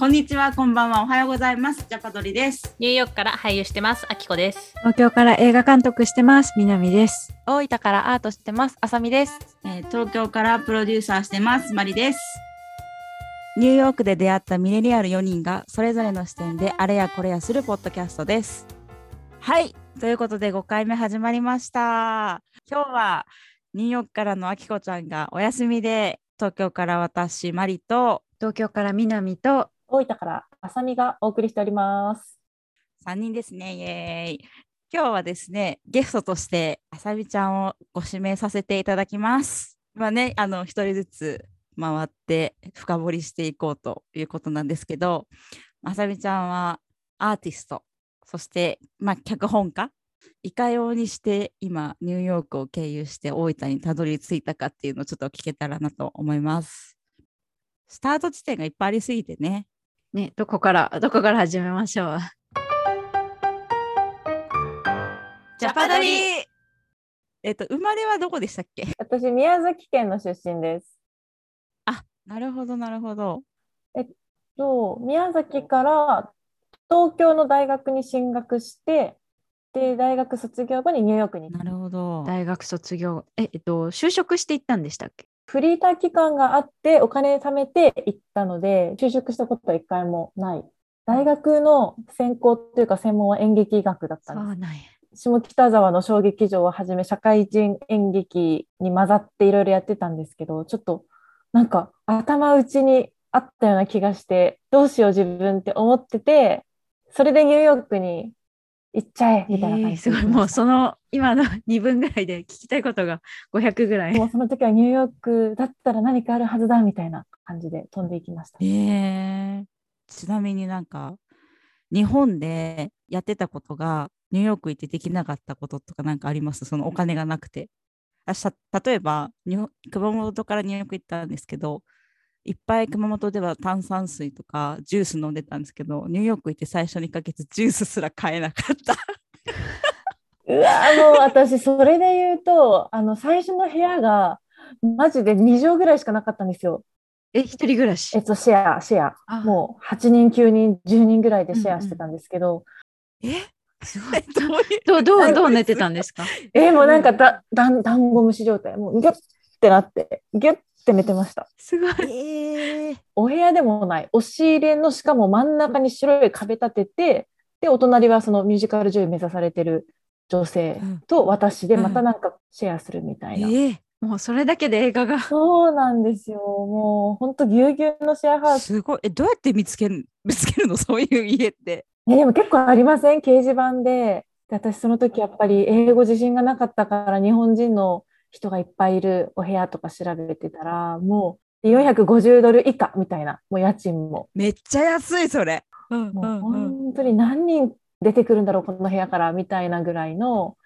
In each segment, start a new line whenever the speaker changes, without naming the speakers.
こんにちは、こんばんは、おはようございます。ジャパドリです。
ニューヨークから俳優してます、あきこです。
東京から映画監督してます。南です。
大分からアートしてます。あさみです。
えー東京からプロデューサーしてます。マリです。
ニューヨークで出会ったミレニアル4人がそれぞれの視点であれやこれやするポッドキャストです。はい。ということで5回目始まりました。今日はニューヨークからのあきこちゃんがお休みで東京から私マリと
東京から南と
大分からあさみがお送りしております。
3人ですね。イエーイ。今日はですね、ゲストとしてあさみちゃんをご指名させていただきます。まあね、あの、一人ずつ回って深掘りしていこうということなんですけど、あさみちゃんはアーティスト、そして、まあ、脚本家、いかようにして今、ニューヨークを経由して大分にたどり着いたかっていうのをちょっと聞けたらなと思います。スタート地点がいっぱいありすぎてね、
ね、どこから、どこから始めましょう。
ジャパドリ
えっと、生まれはどこでしたっけ？
私、宮崎県の出身です。
あ、なるほど、なるほど。
と宮崎から東京の大学に進学して、で、大学卒業後にニューヨークに。
なるほど。
大学卒業、え、えっと、就職していったんでしたっけ？
フリーター期間があって、お金貯めて行ったので、就職したことは一回もない。大学の専攻というか専門は演劇学だったんです。下北沢の小劇場をはじめ社会人演劇に混ざっていろいろやってたんですけどちょっとなんか頭打ちにあったような気がしてどうしよう自分って思っててそれでニューヨークに行っちゃえみたいな感じ
えーすごい、もうその今の2分ぐらいで聞きたいことが500ぐらい。
もうその時はニューヨークだったら何かあるはずだみたいな感じで飛んでいきました
え。ー、ちなみになんか、日本でやってたことが、ニューヨーク行ってできなかったこととかなんかあります？そのお金がなくて。あ例えば熊本からニューヨーク行ったんですけど、いっぱい熊本では炭酸水とかジュース飲んでたんですけど、ニューヨーク行って最初2ヶ月ジュースすら買えなかった。
うわーもう私それで言うとあの最初の部屋がマジで2畳ぐらいしかなかったんですよ。
え、一人暮らし？
えっとシェアシェア。
あ
もう8人、9人、10人ぐらいでシェアしてたんですけど、
え？
すごい。
どういう？
どう、どう、どう寝てたんですか？
えーもうなんかだ、だん、ダンゴムシ状態、もうギュッてなって、ギュッて寝てました。
すごい。
えー、
お部屋でもない、押し入れのしかも真ん中に白い壁立てて、で、お隣はそのミュージカル女優目指されてる女性と私で
うん
またなんかシェアするみたいな。
えー
もうそれだけで映画が。
そうなんですよ。もう本当ぎゅうぎゅうのシェアハウス。
すごい。え、どうやって見つける 見つけるの？そういう家って。
えでも結構ありません？掲示板で。で私その時やっぱり英語自信がなかったから日本人の人がいっぱいいるお部屋とか調べてたらもう450ドル以下みたいなもう家賃も
めっちゃ安い、それ。うん
もう
うんうん。
本当に何人出てくるんだろうこの部屋からみたいなぐらいの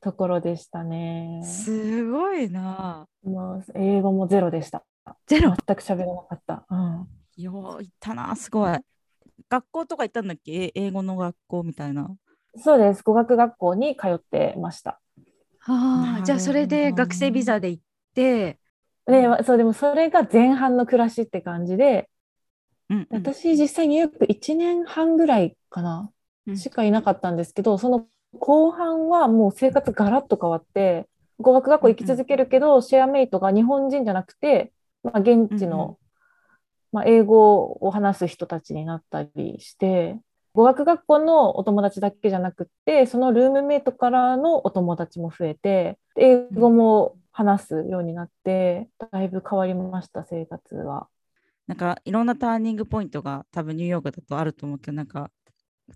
ところでしたね。
すごいな。
もう英語もゼロでした。
ゼロ？
全く喋らなかった。うん
よう行ったな、すごい。学校とか行ったんだっけ？え英語の学校みたいな。
そうです。語学学校に通ってました。
ああ、じゃあそれで学生ビザで行って、
で、そう、でもそれが前半の暮らしって感じで、
うんうん、
私実際ニューヨーク1年半ぐらいかな、
うん。
しかいなかったんですけど、その後半はもう生活ガラッと変わって、語学学校行き続けるけど、シェアメイトが日本人じゃなくて、まあ、現地
うんうん。
の、まあ、英語を話す人たちになったりして、語学学校のお友達だけじゃなくて、そのルームメイトからのお友達も増えて、英語も話すようになって、だいぶ変わりました、生活は。
なんかいろんなターニングポイントが多分ニューヨークだとあると思うけど、なんか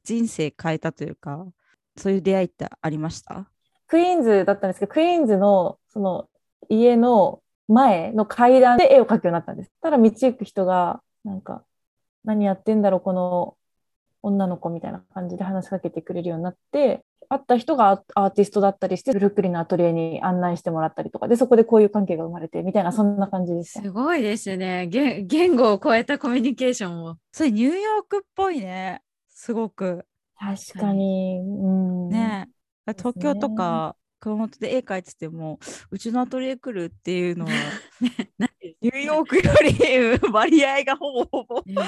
人生変えたというか、そういう出会いってありました？
クイーンズだったんですけど、クイーンズのその家の前の階段で絵を描くようになったんです。ただ道行く人が、なんか、何やってんだろう、この女の子みたいな感じで話しかけてくれるようになって、会った人がアアーティストだったりして、ブルックリンのアトリエに案内してもらったりとか、で、そこでこういう関係が生まれて、みたいな、そんな感じでした。
すごいですね。言言語を超えたコミュニケーションを。
それニューヨークっぽいね。すごく。
確かに、うん。
ね東京とか熊本で絵描いてても、うちのアトリエ来るっていうのは、ニューヨ僕よりうん割合がほぼほぼ
ね
な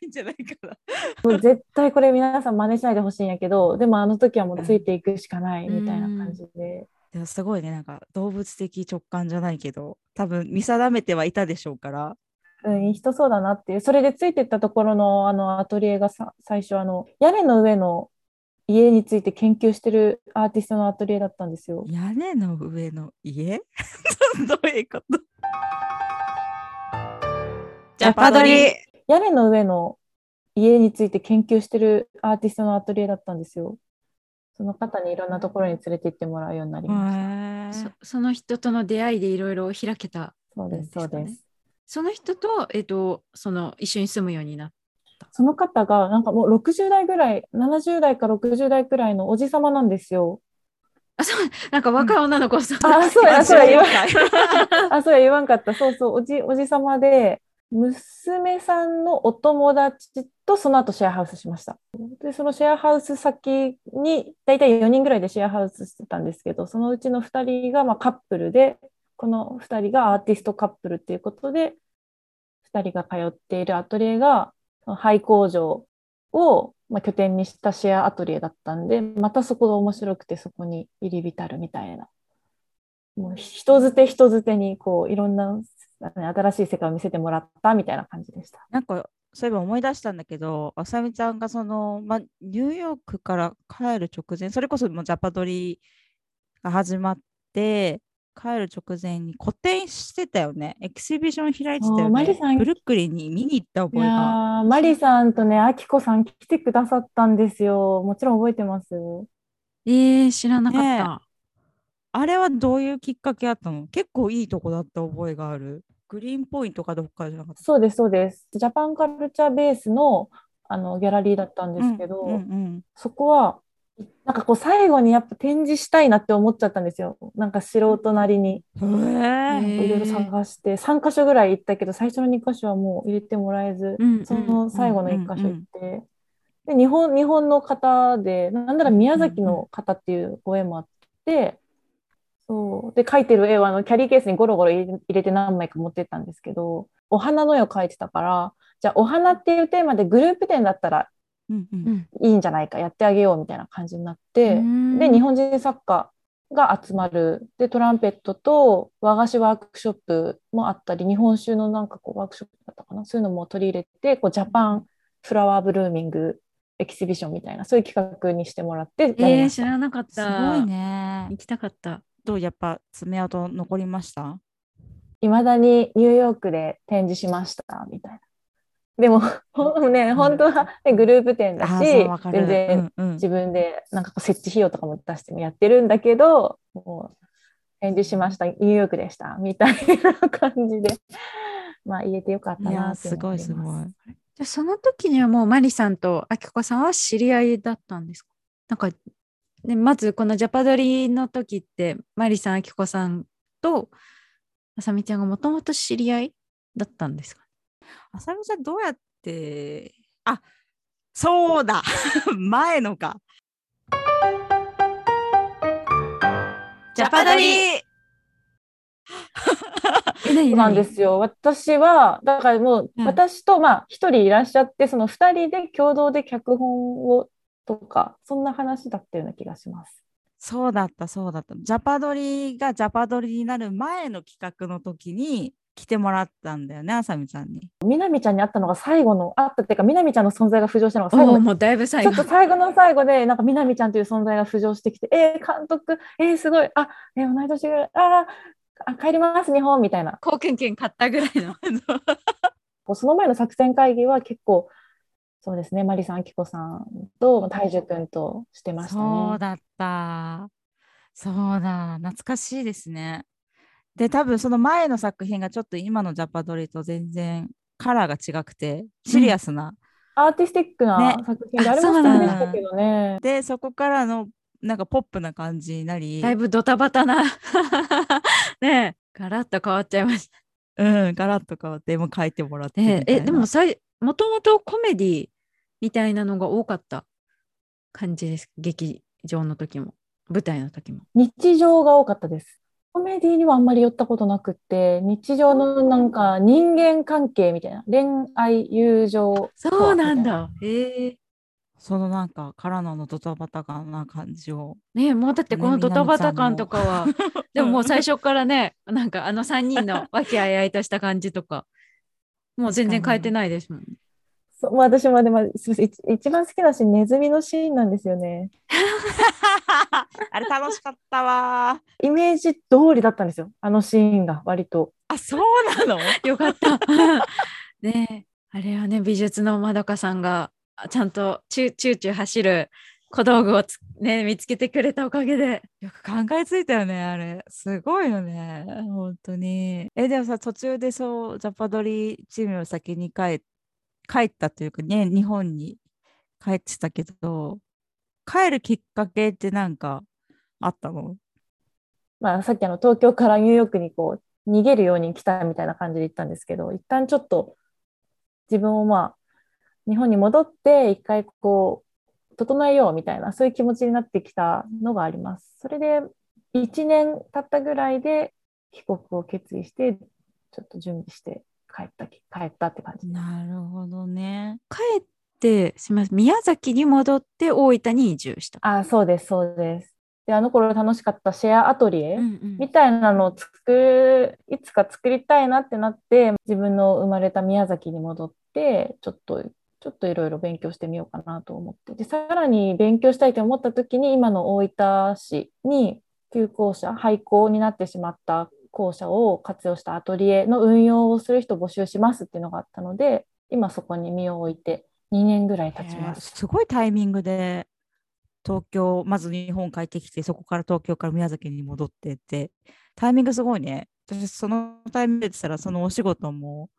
いんじゃないかな。
もう絶対これ皆さん真似しないでほしいんやけど、でもあの時はもうついていくしかないみたいな感じで。
でもすごいねなんか動物的直感じゃないけど多分見定めてはいたでしょうから
うん、人そうだなっていう。それでついてったところのあのアトリエがさ最初あの屋根の上の家について研究してるアーティストのアトリエだったんですよ。
屋根の上の家？どういうこと？
ジャパドリ
屋根の上の家について研究してるアーティストのアトリエだったんですよ。その方にいろんなところに連れて行ってもらうようになりました。
そその人との出会いでいろいろ開けた。
そうです、そう
です。その人と、えっと、その一緒に住むようになった。
その方がなんかもう60代ぐらい、70代か60代くらいのおじさまなんですよ。
あ、そう、なんか若い女の子さん。
あ、そうや、そうや、言わん
か
あ、そうや、言わんかった。そうそう、おじ、おじさまで、娘さんのお友達とその後シェアハウスしました。で、そのシェアハウス先に、だいたい4人ぐらいでシェアハウスしてたんですけど、そのうちの2人がまあカップルで、この2人がアーティストカップルっていうことで、2人が通っているアトリエが、廃工場をまあ拠点にしたシェアアトリエだったんで、またそこが面白くてそこに入り浸るみたいな。もう人づて人づてにこういろんな新しい世界を見せてもらったみたいな感じでした。
なんかそういえば思い出したんだけどあさみちゃんがその、ま、ニューヨークから帰る直前それこそもうジャパドリが始まって帰る直前に個展してたよね。エキシビション開いてたよ
そうマリさん。
ねブルックリンに見に行った
い
覚えが。
マリさんとね、あきこさん来てくださったんですよ。もちろん覚えてます。
えー、知らなか
ね
った。
あれはどういうきっかけあったの？結構いいとこだった覚えがある。グリーンポイントかどっかじゃなかった。
そうです、そうです。ジャパンカルチャーベースの、あのギャラリーだったんですけど、
うんうん。
そこは、なんかこう最後にやっぱ展示したいなって思っちゃったんですよ。なんか素人なりに。いろいろ探して、3箇所ぐらい行ったけど、最初の2箇所はもう入れてもらえず、
うん
その最後の1箇所行って、で、日本、日本の方で、なんなら宮崎の方っていうご縁もあって、そう。で、描いてる絵はあのキャリーケースにゴロゴロ入れ入れて何枚か持ってったんですけど、お花の絵を描いてたから、じゃあお花っていうテーマでグループ展だったら
うんうん
うん
いいんじゃないか、やってあげようみたいな感じになって、
うん
で、日本人作家が集まる。で、トランペットと和菓子ワークショップもあったり、日本酒のなんかこうワークショップだったかな。そういうのも取り入れて、こうジャパンフラワーブルーミングエキシビションみたいな、そういう企画にしてもらって
えー。知らなかっ
す
た。
ごいね
行きたかった。
どうやっぱ爪痕残りました？
いまだにニューヨークで展示しました、みたいな。でも、ね、本当は、ね、グループ展だ
あ
し全然自分でなんか設置費用とかも出してもやってるんだけど、もう展示しました、ニューヨークでした、みたいな感じで、まあ言えてよかったなっていう
すごい
す
ごい。
じゃあその時にはもうマリさんとアキコさんは知り合いだったんですか？なんか、ね、まずこのジャパドリの時ってマリさん、アキコさんとあさみちゃんがもともと知り合いだったんですか？
あさみちゃんどうやって？あそうだ。前のか。
ジャパドリ。
そうなんですよ。私は、だからもう、
うん。
私と、まあ、一人いらっしゃって、その二人で共同で脚本をとか、そんな話だったような気がします。
そうだったそうだった。ジャパドリがジャパドリになる前の企画の時に来てもらったんだよねあさみちゃんに
みなみちゃんに会ったのが最後の、会ったっていうか、みなみちゃんの存在が浮上したのが最後
もうだいぶ最後
ちょっと。最後の最後で、なんか、みなみちゃんという存在が浮上してきて、えー、監督、えー、すごい、あ、えー、同い年ぐらい、あーあ、帰ります、日本、みたいな。
貢献券買ったぐらいの。
その前の作戦会議は結構、そうですね、マリさん、あきこさんと、大樹くんとしてましたね。
そうだったそうだ懐かしいですねで多分その前の作品がちょっと今のジャパドリと全然カラーが違くてシリアスな、
アーティスティックな
ね。
作品で、あれもでしたけどね。
でそこからのなんかポップな感じになり。
だいぶドタバタな。ね。え、ガラッと変わっちゃいました。
うんガラッと変わって絵も描いてもらって
ええでもさいもともとコメディみたいなのが多かった感じです。劇場の時も。舞台の時も。
日常が多かったです。コメディにはあんまり寄ったことなくって、日常のなんか人間関係みたいな、恋愛、友情。
そうなん。だ。へえ。
そのなんか、からののドタバタ感な感じを。
ねもうだってこの
ね
ドタバタ感とかは、でももう最初からね、なんかあの3人の和気あいあいとした感じとか、もう全然変えてないですもんね。
そうまあ私もでも、すみません一一番好きなシーン、ネズミのシーンなんですよね。
あれ楽しかったわー。
イメージ通りだったんですよ、あのシーンが割と。
あ、そうなの？
よかった。ねえあれはね、美術のまどかさんがあちゃんとチュチューチュー走る小道具をつ、ね、見つけてくれたおかげで。
よく考えついたよね、あれ。すごいよね。本当に。え、でもさ、途中でそう、ジャパドリチームを先に帰帰ったというかね、日本に帰ってたけど、帰るきっかけってなんかあったの？
まあ、さっきあの東京からニューヨークにこう逃げるように来たみたいな感じで言ったんですけど、一旦ちょっと自分をまあ日本に戻って一回こう整えようみたいなそういう気持ちになってきたのがあります。それで1年経ったぐらいで帰国を決意してちょっと準備して帰ったき帰ったって感じ。
なるほどね。
帰って、すみません、宮崎に戻って大分に移住した。
あ、そうです、そうです。で、あの頃楽しかったシェアアトリエ、みたいなのを作る、いつか作りたいなってなって、自分の生まれた宮崎に戻って、ちょっと、ちょっといろいろ勉強してみようかなと思って。で、さらに勉強したいと思った時に、今の大分市に旧校舎、廃校になってしまった校舎を活用したアトリエの運用をする人募集しますっていうのがあったので、今そこに身を置いて2年ぐらい経ちま
えー
す。
すごいタイミングで東京、まず日本帰ってきて、そこから東京から宮崎に戻ってって、タイミングすごいね。私、そのタイミングで言ってたら、そのお仕事も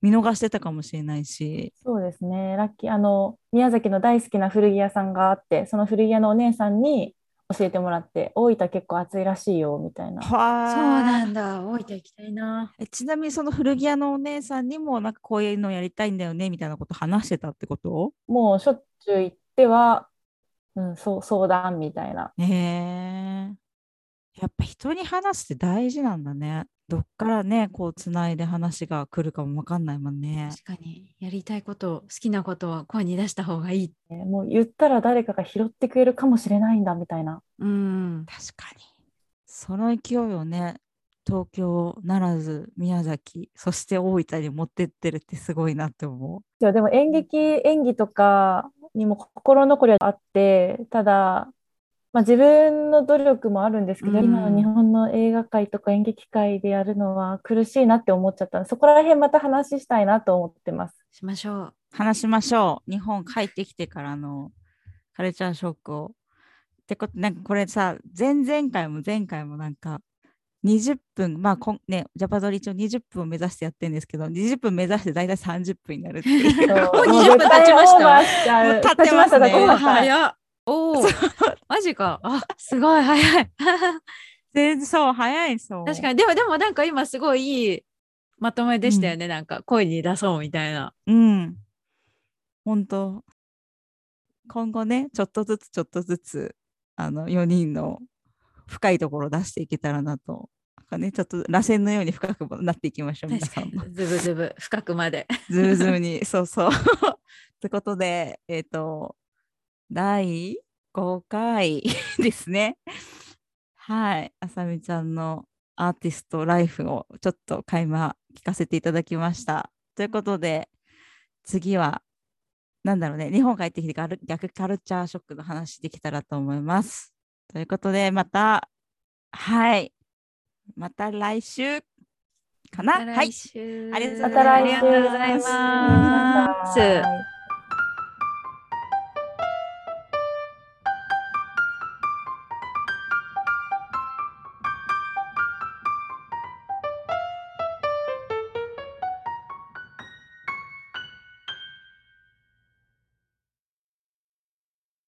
見逃してたかもしれないし、
そうですね。ラッキー。あの、宮崎の大好きな古着屋さんがあって、その古着屋のお姉さんに教えてもらって、大分結構暑いらしいよ、みたいな。
は
そうなんだ。大分行きたいな。
えちなみにその古着屋のお姉さんにもなんかこういうのやりたいんだよねみたいなこと話してたってこと？
もうしょっちゅう行っては、うん、そう、相談みたいな。
へえやっぱ人に話すって大事なんだね。どっからね、こうつないで話が来るかもわかんないもんね。
確かに、やりたいこと、好きなことは声に出した方がいい。
ねもう言ったら誰かが拾ってくれるかもしれないんだ、みたいな。
うん。
確かに。その勢いをね、東京ならず宮崎、そして大分に持ってってるってすごいなって思
いやでも演劇、演技とかにも心残りはあって、ただ、まあ、自分の努力もあるんですけど、
うん
今の日本の映画界とか演劇界でやるのは苦しいなって思っちゃったので、そこら辺また話したいなと思ってます。
しましょう。
う。話しましょう。日本帰ってきてからのカルチャーショックを。ってこと、なんかこれさ、前々回も前回もなんか、20分、まあこんね、ジャパドリ一応20分を目指してやってるんですけど、20分目指して大体30分になるっていう。
もう
もう
20分経ちました
経ってますね
経ちました経ちました
早っ。おお、マジか。あ、すごい早い。
全然そう、早いそう。
確かに、でも、でもなんか今すごいいいまとめでしたよね。なんか声に出そうみたいな。
うん。本当今後ね、ちょっとずつちょっとずつ、あの、4人の深いところを出していけたらなと。なんかね、ちょっと螺旋のように深くなっていきましょう、皆さんも。。
ズブズブ、深くまで。
ズームズームに、そうそう。ってことで、えっ、と、第5回ですね。はい。あさみちゃんのアーティストライフをちょっと垣間聞かせていただきました。ということで、次は、なんだろうね、日本帰ってきて逆カルチャーショックの話できたらと思います。ということで、また、はい。また来週かな？はい。
週
ありがとう
また来週。
ありがとうございます。
はい